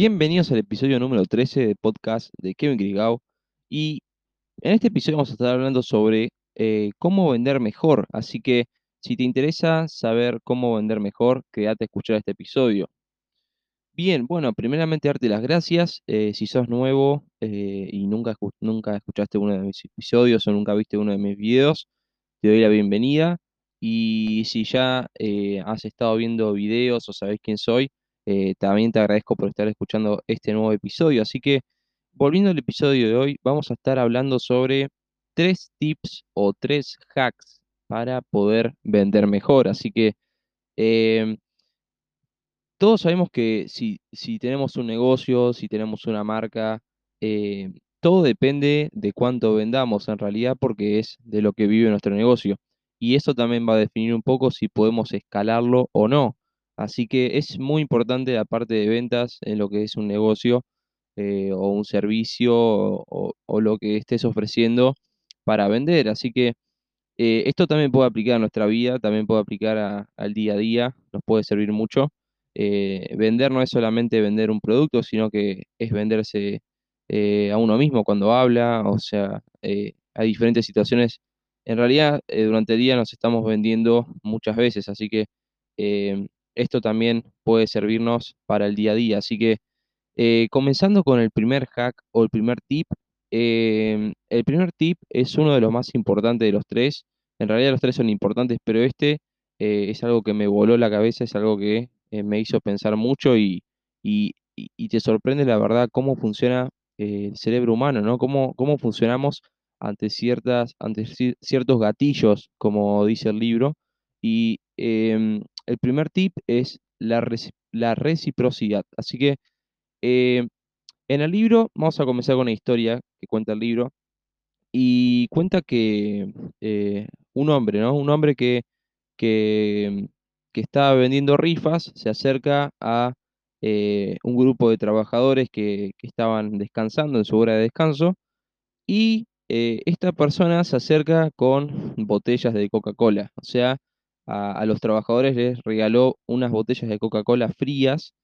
Bienvenidos al episodio número 13 de podcast de Kevin Grigao. Y en este episodio vamos a estar hablando sobre eh, cómo vender mejor. Así que si te interesa saber cómo vender mejor, quédate a escuchar este episodio. Bien, bueno, primeramente darte las gracias. eh, si sos nuevo eh, y nunca, nunca escuchaste uno de mis episodios o nunca viste uno de mis videos, te doy la bienvenida. Y si ya has estado viendo videos o sabés quién soy, eh, también te agradezco por estar escuchando este nuevo episodio. Así que, volviendo al episodio de hoy, vamos a estar hablando sobre tres tips o tres hacks para poder vender mejor. Así que... em, todos sabemos que si, si tenemos un negocio, si tenemos una marca, eh, todo depende de cuánto vendamos en realidad porque es de lo que vive nuestro negocio. Y eso también va a definir un poco si podemos escalarlo o no. Así que es muy importante la parte de ventas en lo que es un negocio eh, o un servicio o, lo que estés ofreciendo para vender. Así que eh, esto también puede aplicar a nuestra vida, también puede aplicar al día a día, nos puede servir mucho. Eh, vender no es solamente vender un producto, sino que es venderse a uno mismo cuando habla, o sea, hay diferentes situaciones. En realidad, durante el día nos estamos vendiendo muchas veces, así que esto también puede servirnos para el día a día. Así que eh, comenzando con el primer hack o el primer tip, em, el primer tip es uno de los más importantes de los tres. En realidad los tres son importantes, pero este eh, es algo que me voló la cabeza, es algo que eh, me hizo pensar mucho y, y- y- te sorprende la verdad cómo funciona el cerebro humano, ¿no? Cómo, cómo funcionamos ante ciertas, ante ci- ciertos gatillos, como dice el libro. Y em, el primer tip es la, reci- la reciprocidad. Así que eh, en el libro, vamos a comenzar con una historia que cuenta el libro, y cuenta que eh, un hombre, ¿no? Un hombre que, que, estaba vendiendo rifas se acerca a eh, un grupo de trabajadores que, estaban descansando en su hora de descanso, y esta persona se acerca con botellas de Coca-Cola, o sea, a, los trabajadores les regaló unas botellas de Coca-Cola frías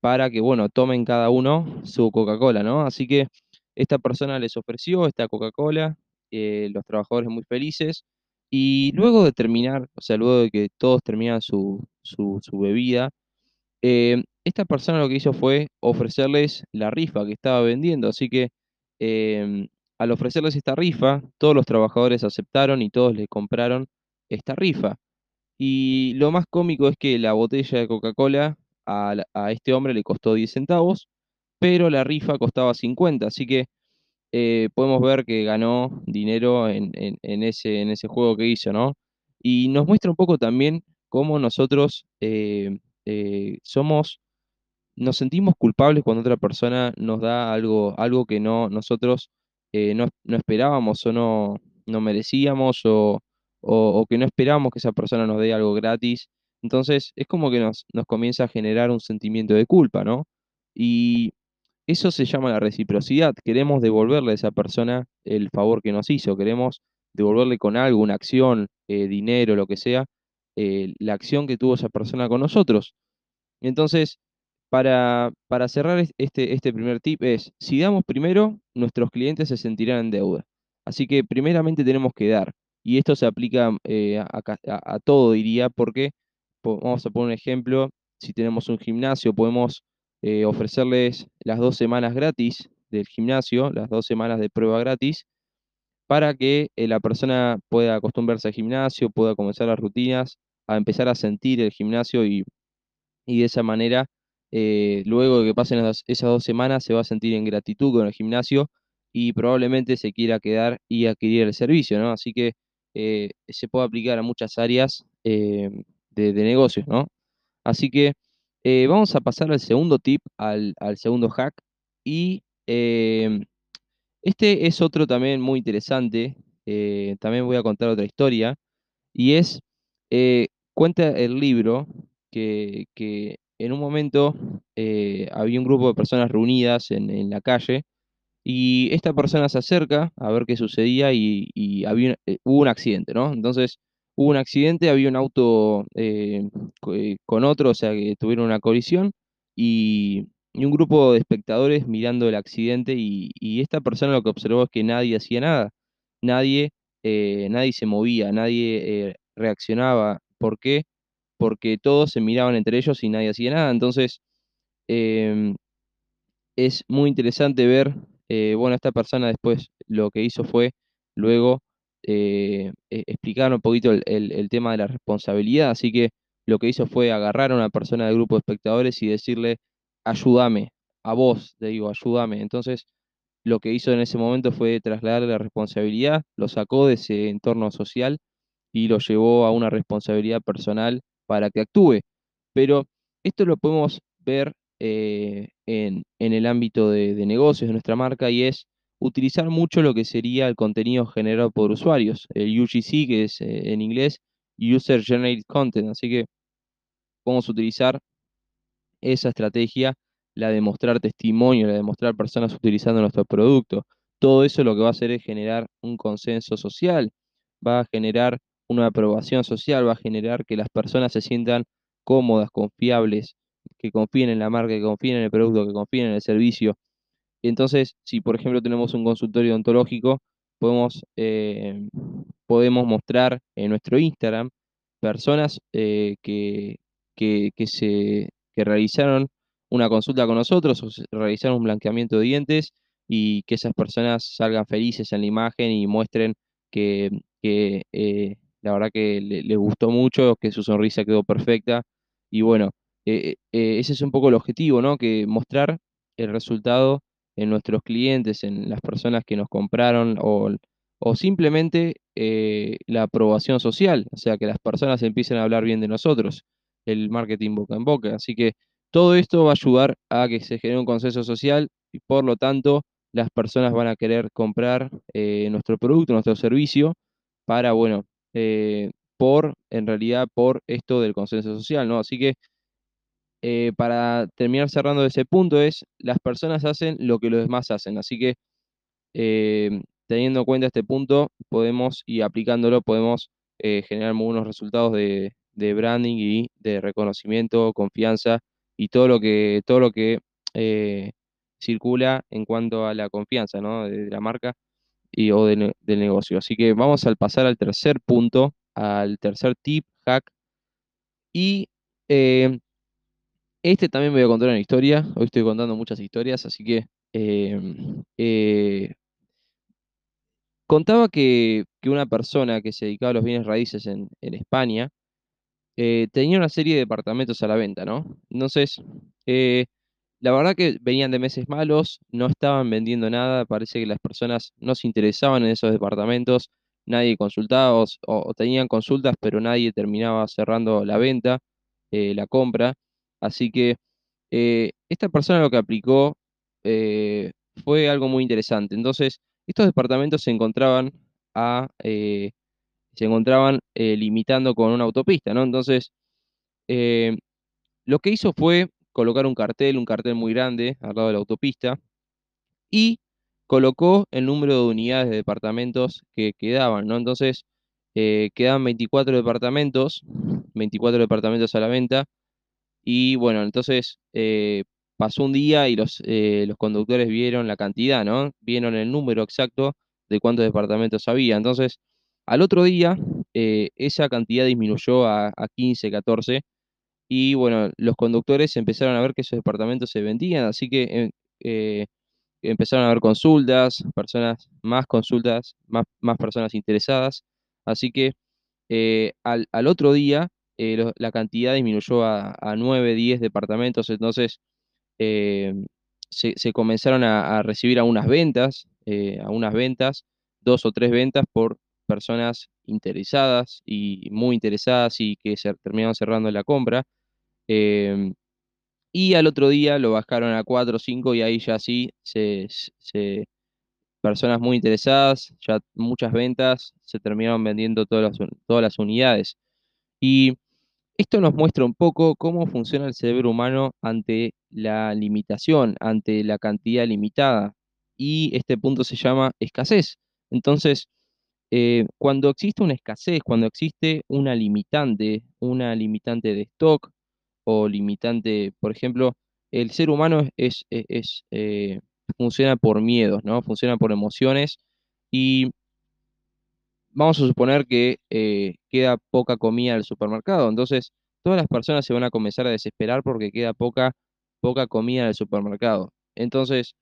para que, bueno, tomen cada uno su Coca-Cola, ¿no? Así que esta persona les ofreció esta Coca-Cola, eh, los trabajadores muy felices, y luego de terminar, o sea, luego de que todos terminan su, su, bebida, eh, esta persona lo que hizo fue ofrecerles la rifa que estaba vendiendo, así que em, al ofrecerles esta rifa, todos los trabajadores aceptaron y todos le compraron esta rifa. Y lo más cómico es que la botella de Coca-Cola a, a este hombre le costó 10 centavos, pero la rifa costaba 50, así que eh, podemos ver que ganó dinero en, en- ese, en ese juego que hizo, ¿no? Y nos muestra un poco también cómo nosotros eh, eh, somos nos sentimos culpables cuando otra persona nos da algo, algo que no, nosotros no, no esperábamos o no, no merecíamos o, o- que no esperábamos que esa persona nos dé algo gratis. Entonces es como que nos, nos comienza a generar un sentimiento de culpa, ¿no? Y eso se llama la reciprocidad. Queremos devolverle a esa persona el favor que nos hizo, queremos devolverle con algo, una acción, eh, dinero, lo que sea, eh, la acción que tuvo esa persona con nosotros. Entonces, para, para cerrar es- este, este primer tip es, si damos primero, nuestros clientes se sentirán en deuda. Así que primeramente tenemos que dar. Y esto se aplica eh, a, todo, diría, porque po- vamos a poner un ejemplo, si tenemos un gimnasio, podemos eh, ofrecerles las dos semanas gratis del gimnasio, las dos semanas de prueba gratis, para que eh, la persona pueda acostumbrarse al gimnasio, pueda comenzar las rutinas, a empezar a sentir el gimnasio y y de esa manera, luego de que pasen esas, esas dos semanas, se va a sentir en gratitud con el gimnasio y probablemente se quiera quedar y adquirir el servicio, ¿no? Así que eh, se puede aplicar a muchas áreas eh, de, negocios, ¿no? Así que eh, vamos a pasar al segundo tip, al, segundo hack, y este es otro también muy interesante. también voy a contar otra historia y es, cuenta el libro que, en un momento había un grupo de personas reunidas en la calle y esta persona se acerca a ver qué sucedía y, había, eh, hubo un accidente, ¿no? Entonces hubo un accidente, había un auto eh, eh, con otro, o sea que tuvieron una colisión y, y un grupo de espectadores mirando el accidente y, y esta persona lo que observó es que nadie hacía nada, nadie, nadie se movía, nadie reaccionaba. ¿Por qué? Porque todos se miraban entre ellos y nadie hacía nada. Entonces, em, es muy interesante ver, eh, bueno, esta persona después lo que hizo fue luego eh, e- explicar un poquito el, tema de la responsabilidad, así que lo que hizo fue agarrar a una persona del grupo de espectadores y decirle, ayúdame, a vos, te digo, ayúdame. Entonces, lo que hizo en ese momento fue trasladarle la responsabilidad, lo sacó de ese entorno social y lo llevó a una responsabilidad personal para que actúe. Pero esto lo podemos ver eh, en, el ámbito de, de negocios de nuestra marca y es utilizar mucho lo que sería el contenido generado por usuarios, el UGC, que es eh, en inglés User Generated Content. Así que podemos utilizar esa estrategia, la de mostrar testimonio, la de mostrar personas utilizando nuestro producto. Todo eso lo que va a hacer es generar un consenso social, va a generar una aprobación social, va a generar que las personas se sientan cómodas, confiables, que confíen en la marca, que confíen en el producto, que confíen en el servicio. Entonces, si por ejemplo tenemos un consultorio odontológico, podemos, eh, podemos mostrar en nuestro Instagram personas eh, que, que, que se, que realizaron una consulta con nosotros o realizaron un blanqueamiento de dientes y que esas personas salgan felices en la imagen y muestren que, que, eh, la verdad que le- les gustó mucho, que su sonrisa quedó perfecta. Y bueno, eh, eh, ese es un poco el objetivo, ¿no? Que mostrar el resultado en nuestros clientes, en las personas que nos compraron o, o simplemente eh, la aprobación social, o sea, que las personas empiecen a hablar bien de nosotros, el marketing boca en boca. Así que todo esto va a ayudar a que se genere un consenso social y por lo tanto las personas van a querer comprar eh, nuestro producto, nuestro servicio, para, bueno, por, en realidad, por esto del consenso social, ¿no? Así que eh, para terminar cerrando ese punto es, las personas hacen lo que los demás hacen, así que eh, teniendo en cuenta este punto, podemos, y aplicándolo, podemos eh, generar muy buenos resultados de, branding y de reconocimiento, confianza y todo lo que, todo lo que circula en cuanto a la confianza, ¿no? de, la marca y, o del negocio. Así que vamos a pasar al tercer punto, al tercer tip, hack, y este también voy a contar una historia. Hoy estoy contando muchas historias, así que em, eh, contaba que, una persona que se dedicaba a los bienes raíces en, España eh, tenía una serie de departamentos a la venta, ¿no? Entonces, eh, la verdad que venían de meses malos, no estaban vendiendo nada, parece que las personas no se interesaban en esos departamentos, nadie consultaba o, o tenían consultas, pero nadie terminaba cerrando la venta, la compra. Así que eh, esta persona lo que aplicó eh, fue algo muy interesante. Entonces, estos departamentos se encontraban eh, se encontraban limitando con una autopista, ¿no? Entonces, lo que hizo fue colocar un cartel, un cartel muy grande al lado de la autopista, y colocó el número de unidades de departamentos que quedaban, ¿no? Entonces, quedaban 24 departamentos, 24 departamentos a la venta, y bueno, entonces eh, pasó un día y los, eh, los conductores vieron la cantidad, ¿no? Vieron el número exacto de cuántos departamentos había. Entonces, al otro día, eh, esa cantidad disminuyó a, a 15, 14 y bueno, los conductores empezaron a ver que esos departamentos se vendían, así que empezaron a haber consultas, personas, más consultas, más, más personas interesadas. Así que al, al otro día eh, la cantidad disminuyó a, a 9, 10 departamentos, entonces eh, se, comenzaron a, a recibir algunas ventas, eh, algunas ventas, dos o tres ventas por personas interesadas y muy interesadas y que se terminaron cerrando la compra. Em, y al otro día lo bajaron a 4 o 5 y ahí ya sí, se, se- personas muy interesadas, ya muchas ventas, se terminaron vendiendo todas las, todas las unidades. Y esto nos muestra un poco cómo funciona el cerebro humano ante la limitación, ante la cantidad limitada. Y este punto se llama escasez. Entonces, eh, cuando existe una escasez, cuando existe una limitante, una limitante de stock o limitante, por ejemplo, el ser humano es, eh, funciona por miedos, ¿no? Funciona por emociones y vamos a suponer que eh, queda poca comida en el supermercado, entonces todas las personas se van a comenzar a desesperar porque queda poca, poca comida en el supermercado. Entonces,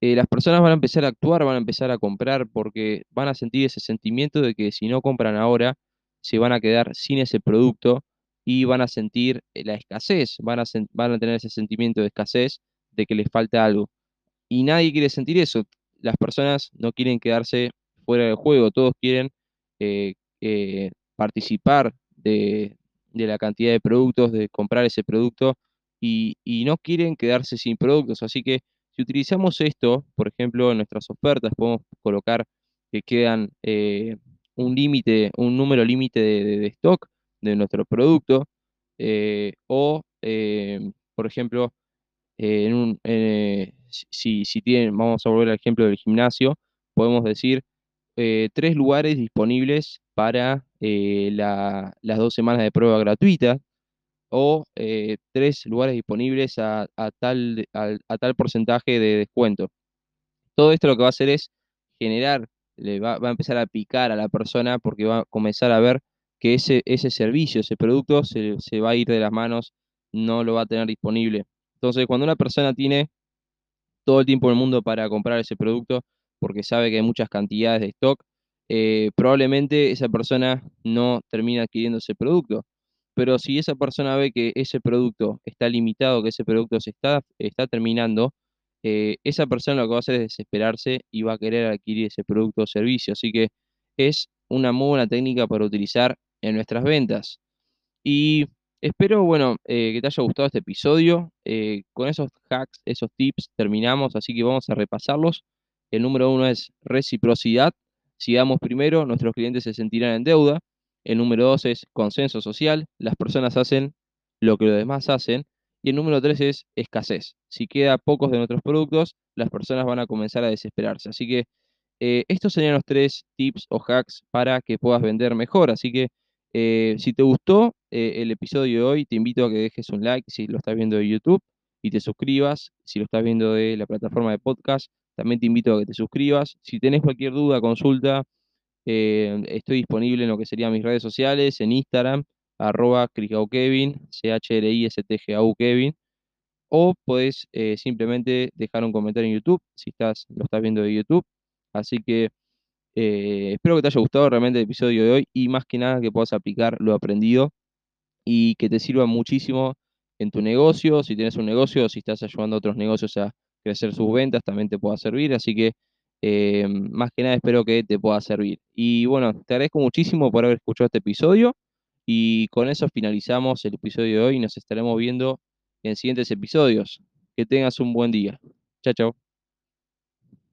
eh, las personas van a empezar a actuar, van a empezar a comprar porque van a sentir ese sentimiento de que si no compran ahora, se van a quedar sin ese producto y van a sentir eh, la escasez, van a, van a tener ese sentimiento de escasez, de que les falta algo. Y nadie quiere sentir eso. Las personas no quieren quedarse fuera del juego, todos quieren eh, eh, participar de, la cantidad de productos, de comprar ese producto y, no quieren quedarse sin productos. Así que si utilizamos esto, por ejemplo, en nuestras ofertas, podemos colocar que quedan eh, un límite, un número límite de, stock de nuestro producto, o, por ejemplo, en un, si, si tienen, vamos a volver al ejemplo del gimnasio, podemos decir eh, tres lugares disponibles para eh, las dos semanas de prueba gratuita o eh, tres lugares disponibles a, tal, a, tal porcentaje de descuento. Todo esto lo que va a hacer es generar, le va, a empezar a picar a la persona porque va a comenzar a ver que ese, ese servicio, ese producto se, se va a ir de las manos, no lo va a tener disponible. Entonces, cuando una persona tiene todo el tiempo del mundo para comprar ese producto, porque sabe que hay muchas cantidades de stock, eh, probablemente esa persona no termina adquiriendo ese producto. Pero si esa persona ve que ese producto está limitado, que ese producto se está, está terminando, eh, esa persona lo que va a hacer es desesperarse y va a querer adquirir ese producto o servicio. Así que es una muy buena técnica para utilizar en nuestras ventas. Y espero, bueno, eh, que te haya gustado este episodio. con esos hacks, esos tips terminamos, así que vamos a repasarlos. El número uno es reciprocidad. Si damos primero, nuestros clientes se sentirán en deuda. El número dos es consenso social. Las personas hacen lo que los demás hacen. Y el número tres es escasez. Si queda pocos de nuestros productos, las personas van a comenzar a desesperarse. Así que eh, estos serían los tres tips o hacks para que puedas vender mejor. Así que eh, si te gustó eh, el episodio de hoy, te invito a que dejes un like si lo estás viendo de YouTube y te suscribas si lo estás viendo de la plataforma de podcast también te invito a que te suscribas. Si tenés cualquier duda, consulta, eh, estoy disponible en lo que serían mis redes sociales, en Instagram, arroba Kevin, C-H-R-I-S-T-G-A-U Kevin, o podés eh, simplemente dejar un comentario en YouTube, si estás, lo estás viendo de YouTube. Así que eh, espero que te haya gustado realmente el episodio de hoy y más que nada que puedas aplicar lo aprendido y que te sirva muchísimo en tu negocio, si tienes un negocio, si estás ayudando a otros negocios a crecer sus ventas, también te pueda servir. Así que eh, más que nada espero que te pueda servir. Y bueno, te agradezco muchísimo por haber escuchado este episodio. Y con eso finalizamos el episodio de hoy y nos estaremos viendo en siguientes episodios. Que tengas un buen día. Chao, chao.